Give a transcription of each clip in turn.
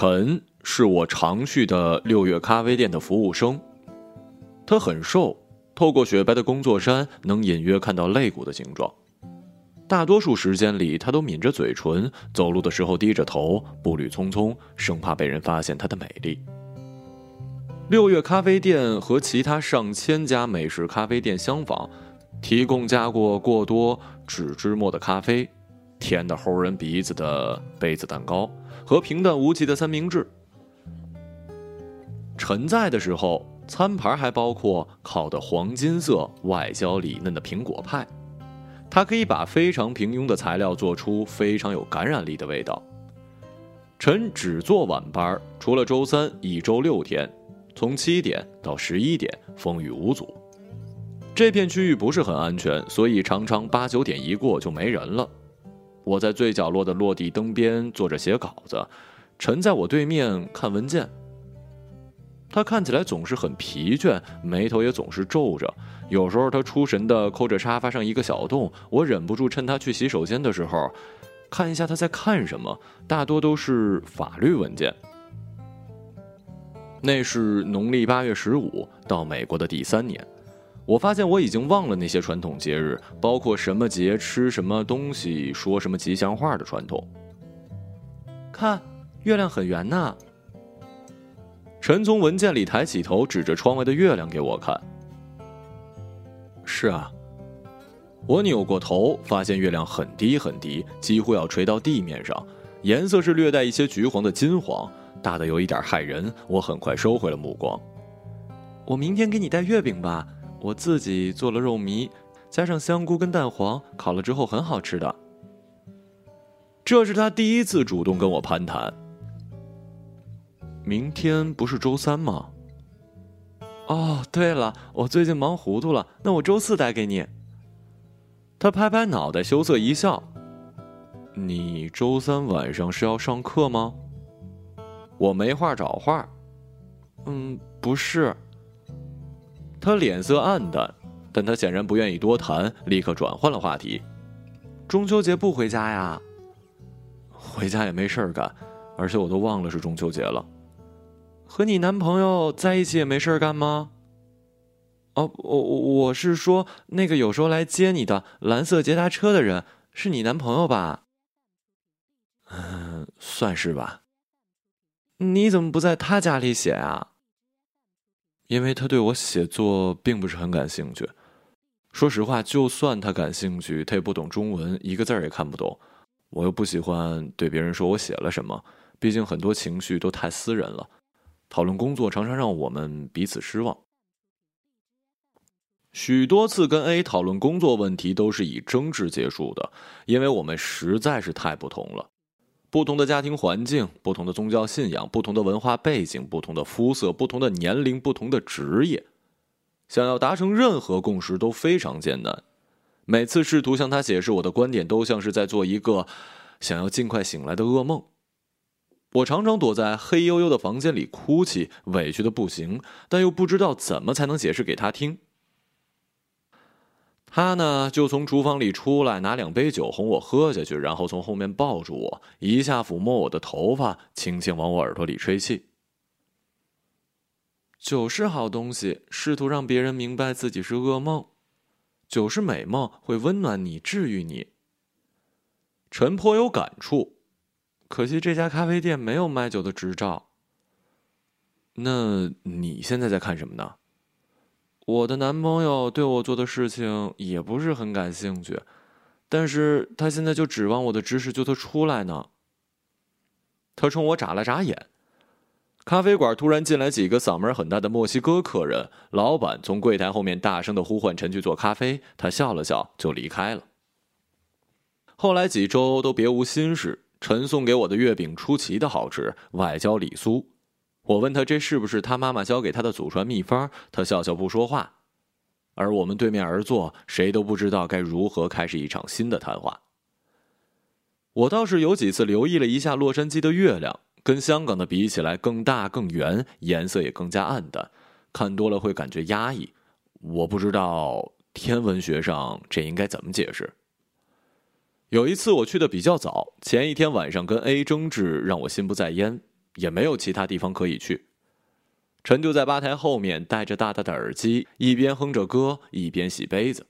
陈是我常去的六月咖啡店的服务生，他很瘦，透过雪白的工作衫，能隐约看到肋骨的形状。大多数时间里，他都抿着嘴唇，走路的时候低着头，步履匆匆，生怕被人发现他的美丽。六月咖啡店和其他上千家美式咖啡店相仿，提供加过过多纸芝末的咖啡，甜的齁人鼻子的杯子蛋糕和平淡无奇的三明治。陈在的时候，餐盘还包括烤的黄金色、外焦里嫩的苹果派。它可以把非常平庸的材料做出非常有感染力的味道。陈只做晚班，除了周三，一周六天，从七点到十一点，风雨无阻。这片区域不是很安全，所以常常八九点一过就没人了。我在最角落的落地灯边坐着写稿子，陈在我对面看文件。他看起来总是很疲倦，眉头也总是皱着。有时候他出神的抠着沙发上一个小洞，我忍不住趁他去洗手间的时候，看一下他在看什么。大多都是法律文件。那是农历八月十五到美国的第三年，我发现我已经忘了那些传统节日，包括什么节吃什么东西、说什么吉祥话的传统。看，月亮很圆呐。陈从文件里抬起头，指着窗外的月亮给我看。是啊，我扭过头，发现月亮很低很低，几乎要垂到地面上，颜色是略带一些橘黄的金黄，大的有一点骇人。我很快收回了目光。我明天给你带月饼吧，我自己做了肉糜，加上香菇跟蛋黄，烤了之后很好吃的。这是他第一次主动跟我攀谈。明天不是周三吗？哦，对了，我最近忙糊涂了，那我周四带给你。他拍拍脑袋，羞涩一笑。你周三晚上是要上课吗？我没话找话。嗯，不是。他脸色暗淡，但他显然不愿意多谈，立刻转换了话题。中秋节不回家呀？回家也没事儿干，而且我都忘了是中秋节了。和你男朋友在一起也没事儿干吗？哦，我我是说那个有时候来接你的蓝色捷达车的人是你男朋友吧？嗯，算是吧。你怎么不在他家里写啊？因为他对我写作并不是很感兴趣。说实话，就算他感兴趣，他也不懂中文，一个字儿也看不懂。我又不喜欢对别人说我写了什么，毕竟很多情绪都太私人了。讨论工作常常让我们彼此失望。许多次跟 A 讨论工作问题都是以争执结束的，因为我们实在是太不同了。不同的家庭环境、不同的宗教信仰、不同的文化背景、不同的肤色、不同的年龄、不同的职业，想要达成任何共识都非常艰难。每次试图向他解释我的观点，都像是在做一个想要尽快醒来的噩梦。我常常躲在黑黝黝的房间里哭泣，委屈的不行，但又不知道怎么才能解释给他听。他呢，就从厨房里出来，拿两杯酒哄我喝下去，然后从后面抱住我，一下抚摸我的头发，轻轻往我耳朵里吹气。酒是好东西，试图让别人明白自己是噩梦。酒是美梦，会温暖你，治愈你。陈颇有感触。可惜这家咖啡店没有卖酒的执照。那你现在在看什么呢？我的男朋友对我做的事情也不是很感兴趣，但是他现在就指望我的知识救他出来呢。他冲我眨了眨眼。咖啡馆突然进来几个嗓门很大的墨西哥客人，老板从柜台后面大声的呼唤陈去做咖啡，他笑了笑就离开了。后来几周都别无心事。陈送给我的月饼出奇的好吃，外焦里酥。我问他这是不是他妈妈教给他的祖传秘方，他笑笑不说话。而我们对面而坐，谁都不知道该如何开始一场新的谈话。我倒是有几次留意了一下洛杉矶的月亮，跟香港的比起来更大更圆，颜色也更加暗淡，看多了会感觉压抑。我不知道天文学上这应该怎么解释。有一次我去的比较早，前一天晚上跟 A 争执，让我心不在焉。也没有其他地方可以去。陈就在吧台后面戴着大大的耳机，一边哼着歌，一边洗杯子。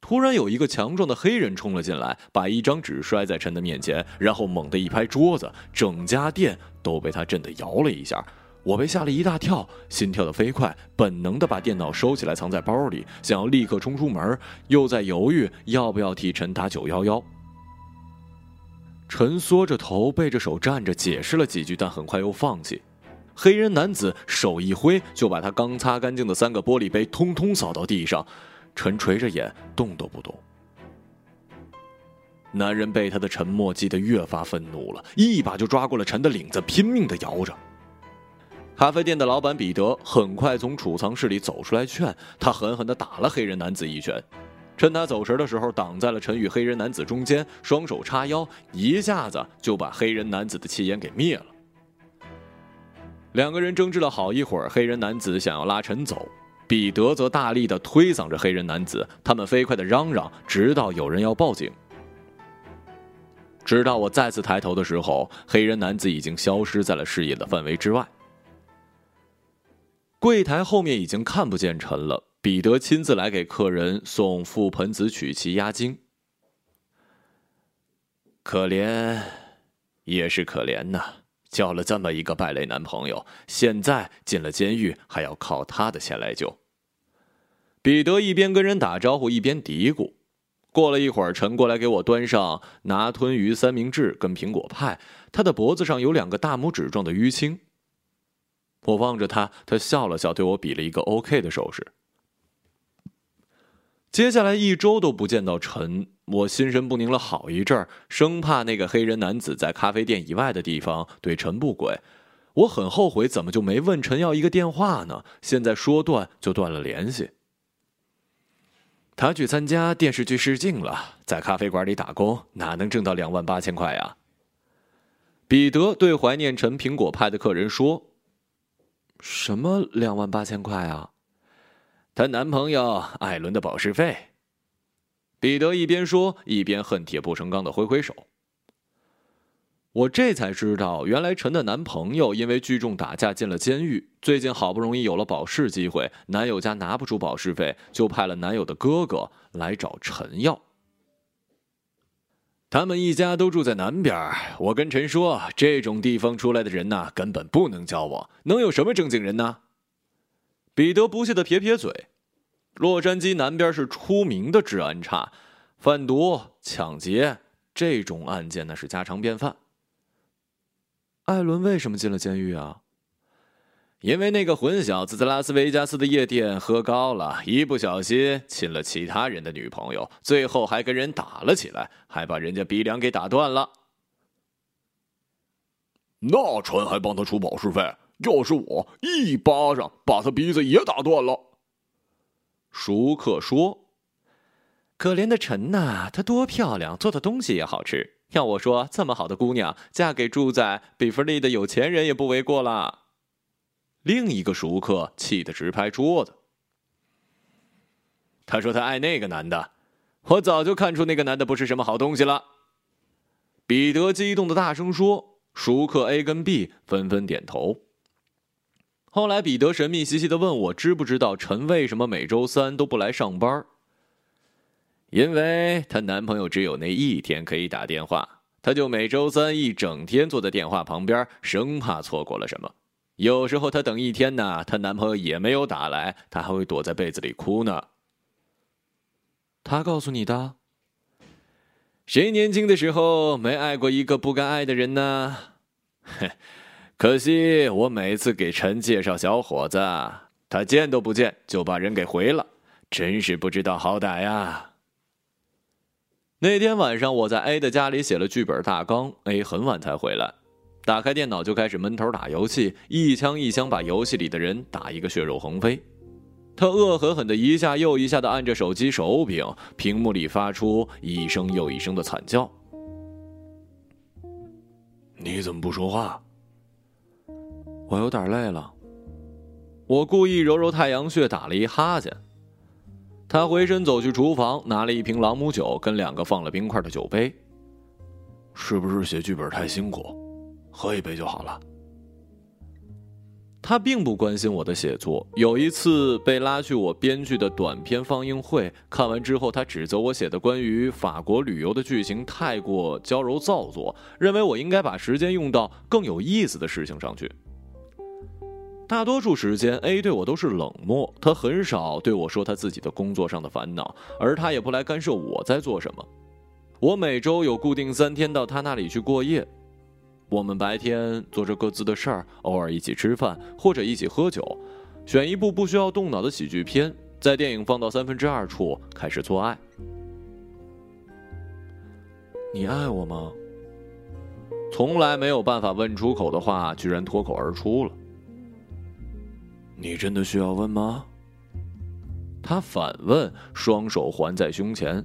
突然有一个强壮的黑人冲了进来，把一张纸摔在陈的面前，然后猛地一拍桌子，整家店都被他震得摇了一下。我被吓了一大跳，心跳的飞快，本能的把电脑收起来藏在包里，想要立刻冲出门，又在犹豫要不要替陈打九幺幺。陈缩着头，背着手站着，解释了几句，但很快又放弃。黑人男子手一挥，就把他刚擦干净的三个玻璃杯通通扫到地上。陈垂着眼，动都不动。男人被他的沉默激得越发愤怒了，一把就抓过了陈的领子，拼命的摇着。咖啡店的老板彼得很快从储藏室里走出来劝他，狠狠的打了黑人男子一拳。趁他走神的时候，挡在了陈与黑人男子中间，双手叉腰，一下子就把黑人男子的气焰给灭了。两个人争执了好一会儿，黑人男子想要拉陈走。彼得则大力的推搡着黑人男子，他们飞快的嚷嚷，直到有人要报警。直到我再次抬头的时候，黑人男子已经消失在了视野的范围之外。柜台后面已经看不见陈了。彼得亲自来给客人送覆盆子曲奇压惊。可怜，也是可怜呐。交了这么一个败类男朋友，现在进了监狱，还要靠他的钱来救。彼得一边跟人打招呼，一边嘀咕。过了一会儿，陈过来给我端上拿吞鱼三明治跟苹果派，他的脖子上有两个大拇指状的淤青。我望着他，他笑了笑，对我比了一个 OK 的手势。接下来一周都不见到陈。我心神不宁了好一阵儿，生怕那个黑人男子在咖啡店以外的地方对陈不轨。我很后悔，怎么就没问陈要一个电话呢？现在说断就断了联系。他去参加电视剧试镜了，在咖啡馆里打工，哪能挣到两万八千块呀？彼得对怀念陈苹果派的客人说：“什么两万八千块啊？她男朋友艾伦的保释费。”彼得一边说，一边恨铁不成钢的挥挥手。我这才知道，原来陈的男朋友因为聚众打架进了监狱，最近好不容易有了保释机会，男友家拿不出保释费，就派了男友的哥哥来找陈要。他们一家都住在南边，我跟陈说，这种地方出来的人呐，根本不能交往，能有什么正经人呢？彼得不屑的撇撇嘴。洛杉矶南边是出名的治安差，贩毒、抢劫这种案件那是家常便饭。艾伦为什么进了监狱啊？因为那个混小子在拉斯维加斯的夜店喝高了，一不小心亲了其他人的女朋友，最后还跟人打了起来，还把人家鼻梁给打断了。那船还帮他出保释费，要是我一巴掌把他鼻子也打断了。熟客说：“可怜的陈呐，她多漂亮，做的东西也好吃。要我说，这么好的姑娘，嫁给住在比弗利的有钱人也不为过了。”另一个熟客气得直拍桌子。他说：“他爱那个男的，我早就看出那个男的不是什么好东西了。”彼得激动的大声说。熟客 A 跟 B 纷纷点头。后来，彼得神秘兮兮的问我：“知不知道陈为什么每周三都不来上班？”因为她男朋友只有那一天可以打电话，她就每周三一整天坐在电话旁边，生怕错过了什么。有时候她等一天呢，她男朋友也没有打来，她还会躲在被子里哭呢。他告诉你的？谁年轻的时候没爱过一个不该爱的人呢？哼。可惜我每次给陈介绍小伙子，他见都不见就把人给回了，真是不知道好歹呀。那天晚上我在 A 的家里写了剧本大纲，A 很晚才回来，打开电脑就开始闷头打游戏，一枪一枪把游戏里的人打一个血肉横飞。他恶狠狠的一下又一下的按着手机手柄，屏幕里发出一声又一声的惨叫。你怎么不说话？我有点累了，我故意揉揉太阳穴，打了一哈欠。他回身走去厨房，拿了一瓶朗姆酒跟两个放了冰块的酒杯。是不是写剧本太辛苦？喝一杯就好了。他并不关心我的写作。有一次被拉去我编剧的短片放映会，看完之后，他指责我写的关于法国旅游的剧情太过娇柔造作，认为我应该把时间用到更有意思的事情上去。大多数时间，A 对我都是冷漠，他很少对我说他自己的工作上的烦恼，而他也不来干涉我在做什么。我每周有固定三天到他那里去过夜。我们白天做着各自的事儿，偶尔一起吃饭或者一起喝酒，选一部不需要动脑的喜剧片，在电影放到三分之二处开始做爱。你爱我吗？从来没有办法问出口的话，居然脱口而出了。你真的需要问吗？他反问，双手环在胸前。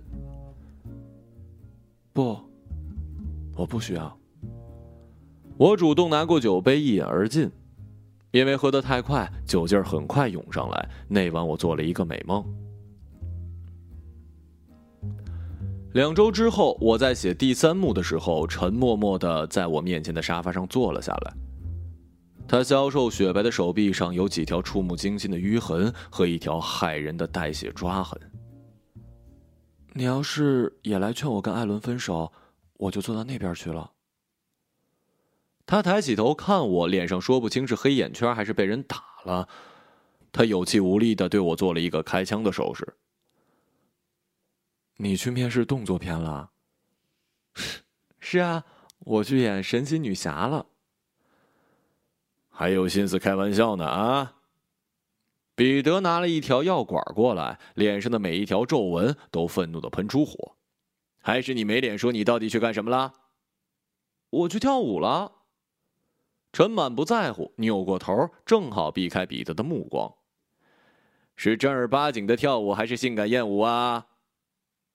不，我不需要。我主动拿过酒杯，一饮而尽，因为喝得太快，酒劲儿很快涌上来。那晚我做了一个美梦。两周之后，我在写第三幕的时候，陈默默的在我面前的沙发上坐了下来。他消瘦雪白的手臂上有几条触目惊心的淤痕和一条骇人的带血抓痕。你要是也来劝我跟艾伦分手，我就坐到那边去了。他抬起头看我，脸上说不清是黑眼圈还是被人打了。他有气无力的对我做了一个开枪的手势。你去面试动作片了？是啊，我去演神奇女侠了。还有心思开玩笑呢啊！彼得拿了一条药管过来，脸上的每一条皱纹都愤怒的喷出火。还是你没脸说你到底去干什么了？我去跳舞了。陈满不在乎，扭过头，正好避开彼得的目光。是正儿八经的跳舞，还是性感艳舞啊？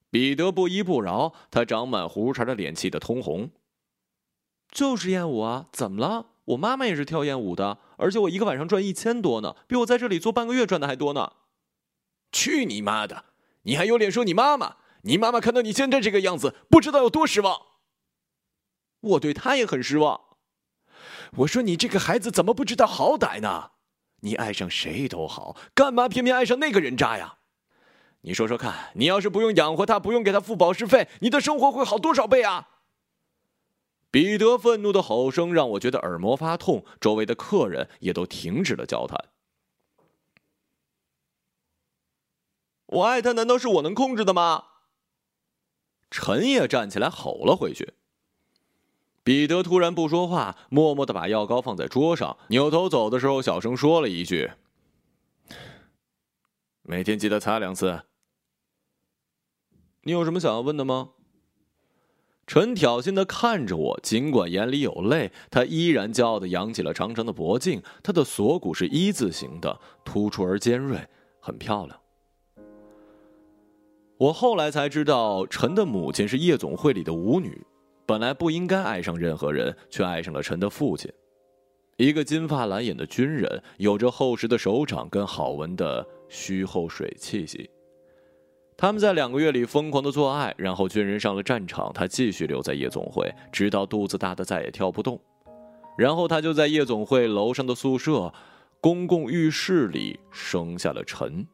彼得不依不饶，他长满胡茬的脸气得通红。就是艳舞啊，怎么了？我妈妈也是跳艳舞的，而且我一个晚上赚一千多呢，比我在这里做半个月赚的还多呢。去你妈的！你还有脸说你妈妈？你妈妈看到你现在这个样子，不知道有多失望。我对她也很失望。我说你这个孩子怎么不知道好歹呢？你爱上谁都好，干嘛偏偏爱上那个人渣呀？你说说看，你要是不用养活他，不用给他付保释费，你的生活会好多少倍啊？彼得愤怒的吼声让我觉得耳膜发痛，周围的客人也都停止了交谈。我爱他，难道是我能控制的吗？陈也站起来吼了回去。彼得突然不说话，默默的把药膏放在桌上，扭头走的时候，小声说了一句：“每天记得擦两次。”你有什么想要问的吗？陈挑衅的看着我，尽管眼里有泪，他依然骄傲的扬起了长长的脖颈。他的锁骨是一字形的，突出而尖锐，很漂亮。我后来才知道，陈的母亲是夜总会里的舞女。本来不应该爱上任何人，却爱上了陈的父亲，一个金发蓝眼的军人，有着厚实的手掌跟好闻的虚后水气息。他们在两个月里疯狂的做爱，然后军人上了战场，他继续留在夜总会，直到肚子大的再也跳不动，然后他就在夜总会楼上的宿舍公共浴室里生下了陈。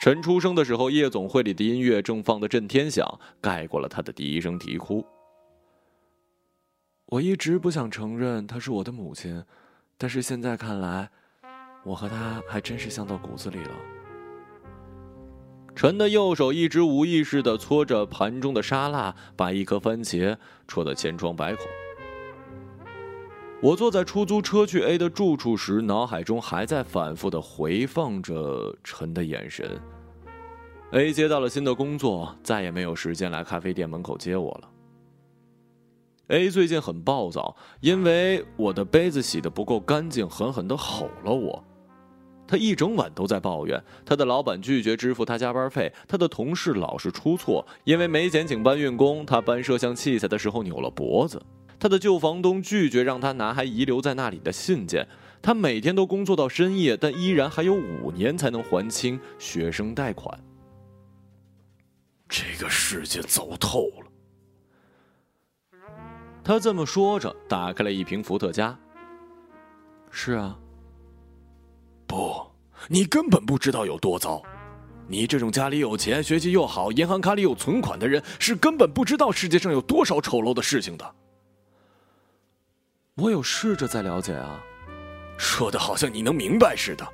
陈出生的时候，夜总会里的音乐正放得震天响，盖过了他的第一声啼哭。我一直不想承认她是我的母亲，但是现在看来，我和她还真是像到骨子里了。陈的右手一直无意识地搓着盘中的沙拉，把一颗番茄戳得千疮百孔。我坐在出租车去 A 的住处时，脑海中还在反复地回放着陈的眼神。A 接到了新的工作，再也没有时间来咖啡店门口接我了。A 最近很暴躁，因为我的杯子洗得不够干净，狠狠地吼了我。他一整晚都在抱怨，他的老板拒绝支付他加班费，他的同事老是出错，因为没钱请搬运工，他搬摄像器材的时候扭了脖子。他的旧房东拒绝让他拿还遗留在那里的信件。他每天都工作到深夜，但依然还有五年才能还清学生贷款。这个世界走透了。他这么说着，打开了一瓶伏特加。是啊，不，你根本不知道有多糟。你这种家里有钱、学习又好、银行卡里有存款的人，是根本不知道世界上有多少丑陋的事情的。我有试着在了解啊，说的好像你能明白似的。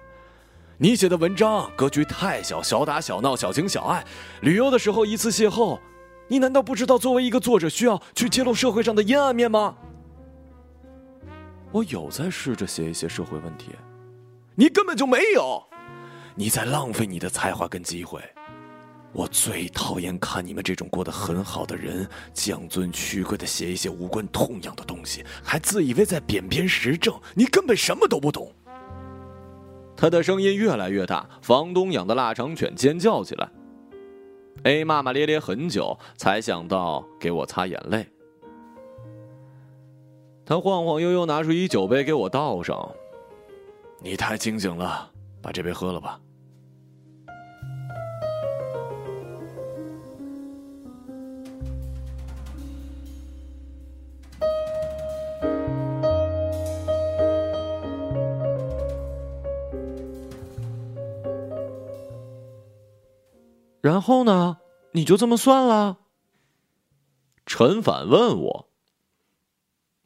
你写的文章格局太小，小打小闹，小情小爱，旅游的时候一次邂逅，你难道不知道作为一个作者需要去揭露社会上的阴暗面吗？我有在试着写一些社会问题，你根本就没有。你在浪费你的才华跟机会，我最讨厌看你们这种过得很好的人降尊屈贵的写一些无关痛痒的东西，还自以为在贬偏时政，你根本什么都不懂。他的声音越来越大，房东养的腊肠犬尖叫起来。A 骂骂咧咧很久，才想到给我擦眼泪。他晃晃悠悠拿出一酒杯给我倒上，你太清醒了，把这杯喝了吧。然后呢？你就这么算了？陈反问我。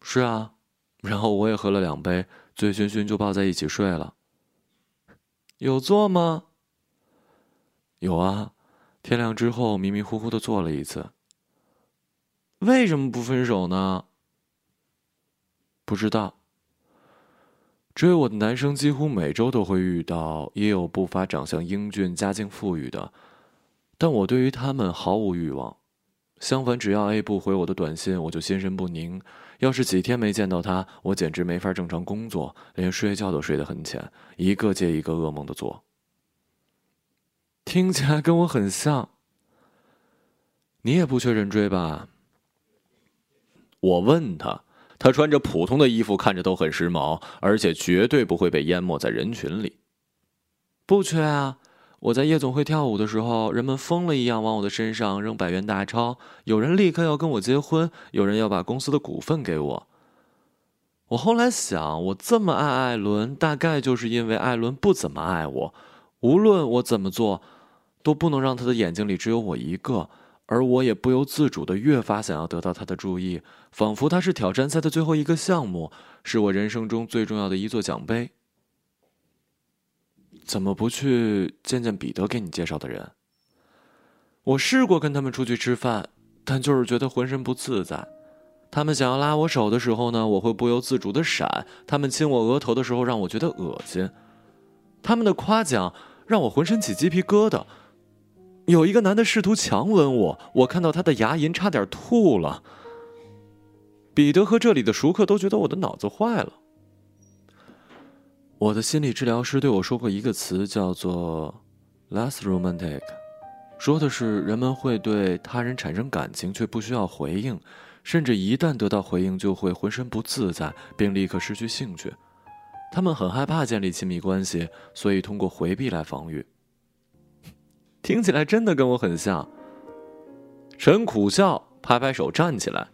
是啊，然后我也喝了两杯，醉醺醺就抱在一起睡了。有做吗？有啊，天亮之后迷迷糊糊的做了一次。为什么不分手呢？不知道。追我的男生几乎每周都会遇到，也有不乏长相英俊、家境富裕的。但我对于他们毫无欲望，相反，只要 A 不回我的短信，我就心神不宁。要是几天没见到他，我简直没法正常工作，连睡觉都睡得很浅，一个接一个噩梦的做。听起来跟我很像。你也不缺人追吧？我问他，他穿着普通的衣服，看着都很时髦，而且绝对不会被淹没在人群里。不缺啊。我在夜总会跳舞的时候，人们疯了一样往我的身上扔百元大钞，有人立刻要跟我结婚，有人要把公司的股份给我。我后来想，我这么爱艾伦，大概就是因为艾伦不怎么爱我。无论我怎么做，都不能让他的眼睛里只有我一个，而我也不由自主的越发想要得到他的注意，仿佛他是挑战赛的最后一个项目，是我人生中最重要的一座奖杯。怎么不去见见彼得给你介绍的人？我试过跟他们出去吃饭，但就是觉得浑身不自在。他们想要拉我手的时候呢，我会不由自主的闪；他们亲我额头的时候，让我觉得恶心。他们的夸奖让我浑身起鸡皮疙瘩。有一个男的试图强吻我，我看到他的牙龈，差点吐了。彼得和这里的熟客都觉得我的脑子坏了。我的心理治疗师对我说过一个词，叫做 “less romantic”，说的是人们会对他人产生感情，却不需要回应，甚至一旦得到回应，就会浑身不自在，并立刻失去兴趣。他们很害怕建立亲密关系，所以通过回避来防御。听起来真的跟我很像。陈苦笑，拍拍手，站起来：“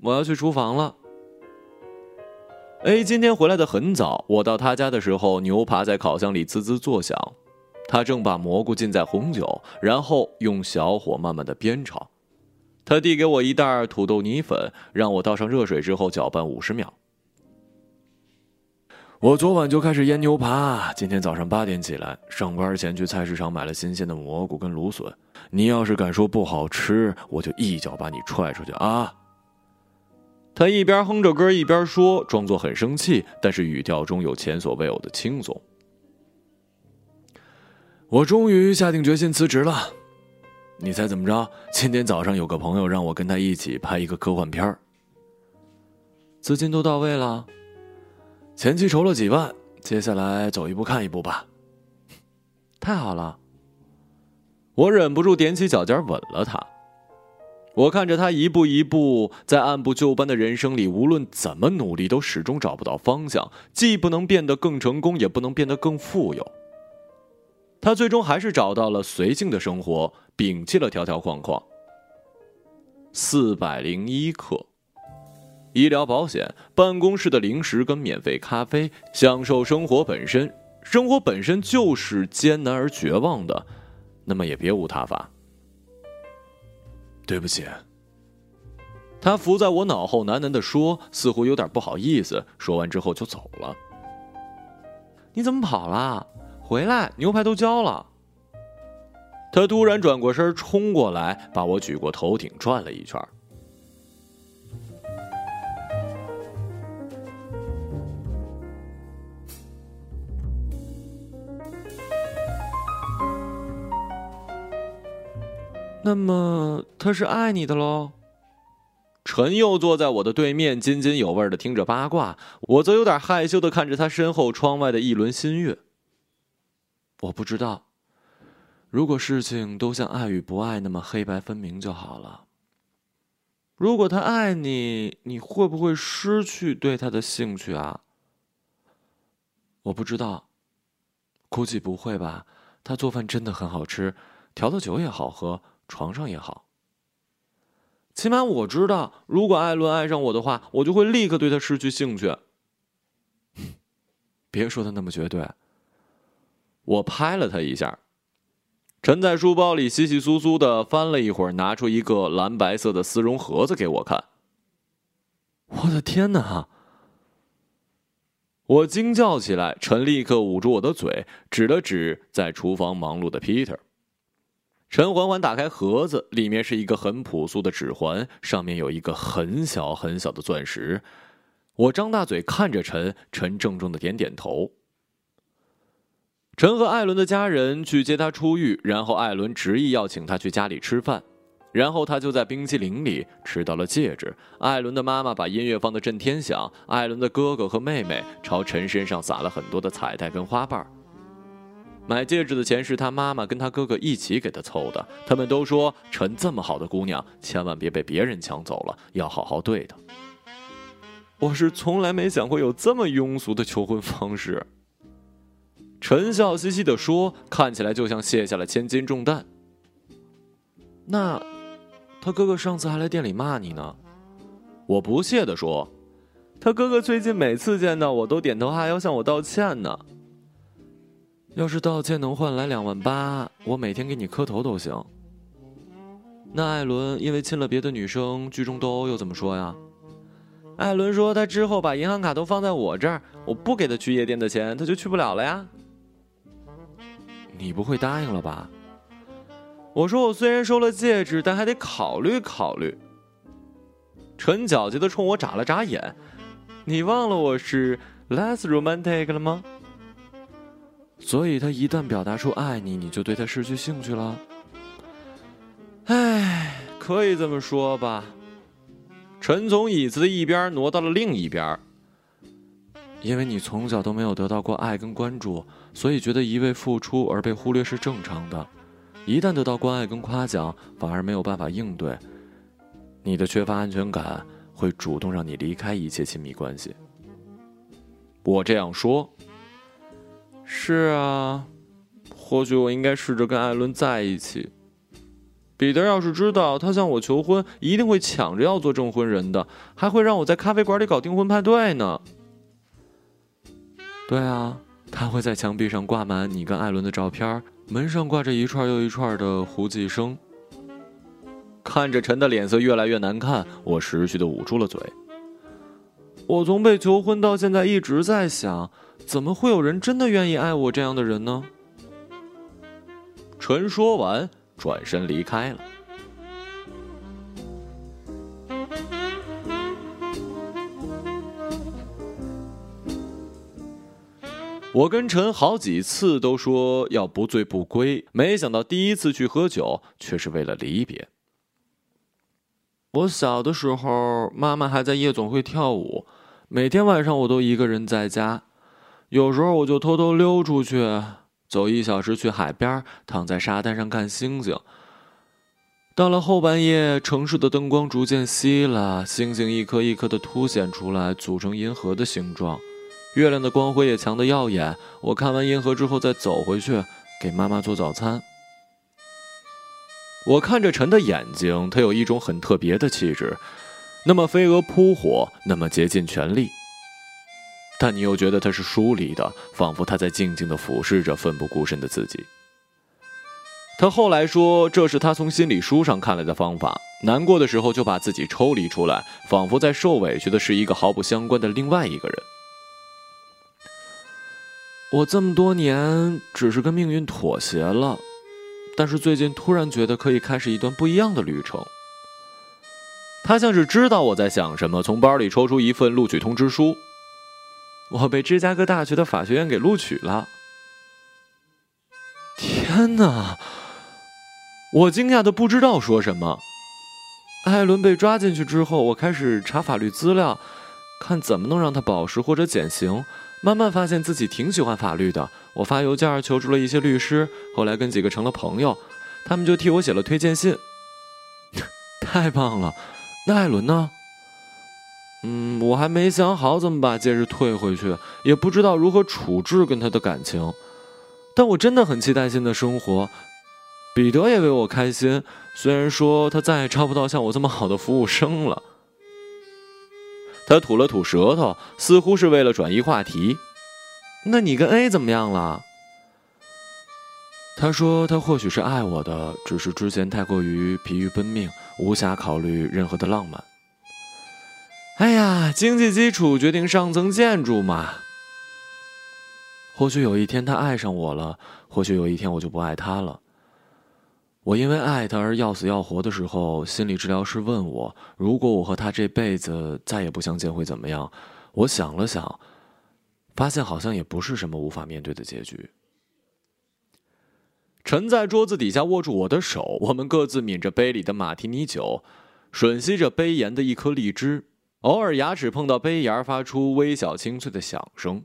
我要去厨房了。” A 今天回来的很早，我到他家的时候，牛扒在烤箱里滋滋作响。他正把蘑菇浸在红酒，然后用小火慢慢的煸炒。他递给我一袋土豆泥粉，让我倒上热水之后搅拌五十秒。我昨晚就开始腌牛扒，今天早上八点起来，上班前去菜市场买了新鲜的蘑菇跟芦笋。你要是敢说不好吃，我就一脚把你踹出去啊！他一边哼着歌一边说，装作很生气，但是语调中有前所未有的轻松。我终于下定决心辞职了，你猜怎么着？今天早上有个朋友让我跟他一起拍一个科幻片儿，资金都到位了，前期筹了几万，接下来走一步看一步吧。太好了，我忍不住踮起脚尖吻了他。我看着他一步一步在按部就班的人生里，无论怎么努力，都始终找不到方向，既不能变得更成功，也不能变得更富有。他最终还是找到了随性的生活，摒弃了条条框框。四百零一克。医疗保险、办公室的零食跟免费咖啡，享受生活本身。生活本身就是艰难而绝望的，那么也别无他法。对不起。他伏在我脑后喃喃的说，似乎有点不好意思。说完之后就走了。你怎么跑了？回来，牛排都焦了。他突然转过身冲过来，把我举过头顶转了一圈。那么他是爱你的喽？陈又坐在我的对面，津津有味的听着八卦，我则有点害羞的看着他身后窗外的一轮新月。我不知道，如果事情都像爱与不爱那么黑白分明就好了。如果他爱你，你会不会失去对他的兴趣啊？我不知道，估计不会吧。他做饭真的很好吃，调的酒也好喝。床上也好，起码我知道，如果艾伦爱上我的话，我就会立刻对他失去兴趣。别说的那么绝对。我拍了他一下，陈在书包里，稀稀疏疏的翻了一会儿，拿出一个蓝白色的丝绒盒子给我看。我的天哪！我惊叫起来，陈立刻捂住我的嘴，指了指在厨房忙碌的 Peter。陈缓缓打开盒子，里面是一个很朴素的指环，上面有一个很小很小的钻石。我张大嘴看着陈，陈郑重的点点头。陈和艾伦的家人去接他出狱，然后艾伦执意要请他去家里吃饭，然后他就在冰淇淋里吃到了戒指。艾伦的妈妈把音乐放得震天响，艾伦的哥哥和妹妹朝陈身上撒了很多的彩带跟花瓣。买戒指的钱是他妈妈跟他哥哥一起给他凑的。他们都说陈这么好的姑娘，千万别被别人抢走了，要好好对她。我是从来没想过有这么庸俗的求婚方式。陈笑嘻嘻地说，看起来就像卸下了千斤重担。那，他哥哥上次还来店里骂你呢。我不屑地说，他哥哥最近每次见到我都点头哈腰向我道歉呢。要是道歉能换来两万八，我每天给你磕头都行。那艾伦因为亲了别的女生聚众斗殴又怎么说呀？艾伦说他之后把银行卡都放在我这儿，我不给他去夜店的钱，他就去不了了呀。你不会答应了吧？我说我虽然收了戒指，但还得考虑考虑。陈皎洁的冲我眨了眨眼，你忘了我是 less romantic 了吗？所以，他一旦表达出爱你，你就对他失去兴趣了。唉，可以这么说吧。陈从椅子的一边挪到了另一边。因为你从小都没有得到过爱跟关注，所以觉得一味付出而被忽略是正常的。一旦得到关爱跟夸奖，反而没有办法应对。你的缺乏安全感会主动让你离开一切亲密关系。我这样说。是啊，或许我应该试着跟艾伦在一起。彼得要是知道他向我求婚，一定会抢着要做证婚人的，还会让我在咖啡馆里搞订婚派对呢。对啊，他会在墙壁上挂满你跟艾伦的照片，门上挂着一串又一串的胡寄生。看着陈的脸色越来越难看，我识趣的捂住了嘴。我从被求婚到现在一直在想。怎么会有人真的愿意爱我这样的人呢？陈说完，转身离开了。我跟陈好几次都说要不醉不归，没想到第一次去喝酒却是为了离别。我小的时候，妈妈还在夜总会跳舞，每天晚上我都一个人在家。有时候我就偷偷溜出去，走一小时去海边，躺在沙滩上看星星。到了后半夜，城市的灯光逐渐熄了，星星一颗一颗的凸显出来，组成银河的形状。月亮的光辉也强得耀眼。我看完银河之后，再走回去给妈妈做早餐。我看着陈的眼睛，他有一种很特别的气质。那么飞蛾扑火，那么竭尽全力。但你又觉得他是疏离的，仿佛他在静静地俯视着奋不顾身的自己。他后来说，这是他从心理书上看来的方法。难过的时候就把自己抽离出来，仿佛在受委屈的是一个毫不相关的另外一个人。我这么多年只是跟命运妥协了，但是最近突然觉得可以开始一段不一样的旅程。他像是知道我在想什么，从包里抽出一份录取通知书。我被芝加哥大学的法学院给录取了。天哪！我惊讶的不知道说什么。艾伦被抓进去之后，我开始查法律资料，看怎么能让他保释或者减刑。慢慢发现自己挺喜欢法律的。我发邮件求助了一些律师，后来跟几个成了朋友，他们就替我写了推荐信。太棒了！那艾伦呢？嗯，我还没想好怎么把戒指退回去，也不知道如何处置跟他的感情。但我真的很期待新的生活。彼得也为我开心，虽然说他再也招不到像我这么好的服务生了。他吐了吐舌头，似乎是为了转移话题。那你跟 A 怎么样了？他说他或许是爱我的，只是之前太过于疲于奔命，无暇考虑任何的浪漫。哎呀，经济基础决定上层建筑嘛。或许有一天他爱上我了，或许有一天我就不爱他了。我因为爱他而要死要活的时候，心理治疗师问我：“如果我和他这辈子再也不相见，会怎么样？”我想了想，发现好像也不是什么无法面对的结局。沉在桌子底下握住我的手，我们各自抿着杯里的马提尼酒，吮吸着杯沿的一颗荔枝，偶尔牙齿碰到杯沿，发出微小清脆的响声。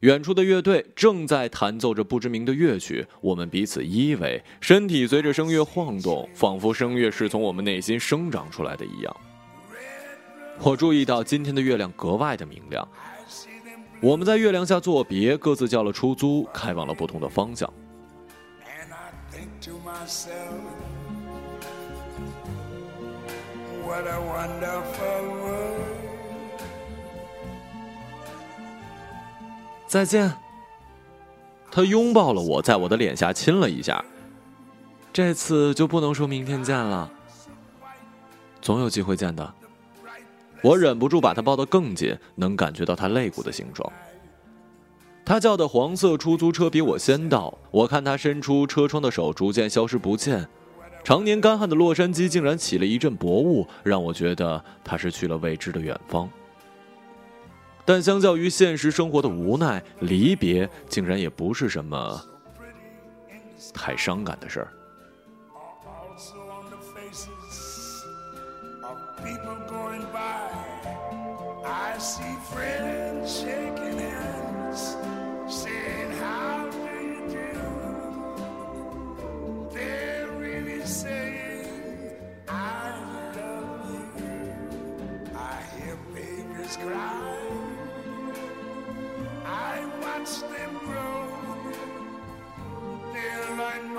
远处的乐队正在弹奏着不知名的乐曲，我们彼此依偎，身体随着声乐晃动，仿佛声乐是从我们内心生长出来的一样。我注意到今天的月亮格外的明亮，我们在月亮下作别，各自叫了出租，开往了不同的方向。So what a wonderful 再见。他拥抱了我，在我的脸下亲了一下。这次就不能说明天见了，总有机会见的。我忍不住把他抱得更紧，能感觉到他肋骨的形状。他叫的黄色出租车比我先到，我看他伸出车窗的手逐渐消失不见。常年干旱的洛杉矶竟然起了一阵薄雾，让我觉得他是去了未知的远方。但相较于现实生活的无奈，离别竟然也不是什么太伤感的事儿。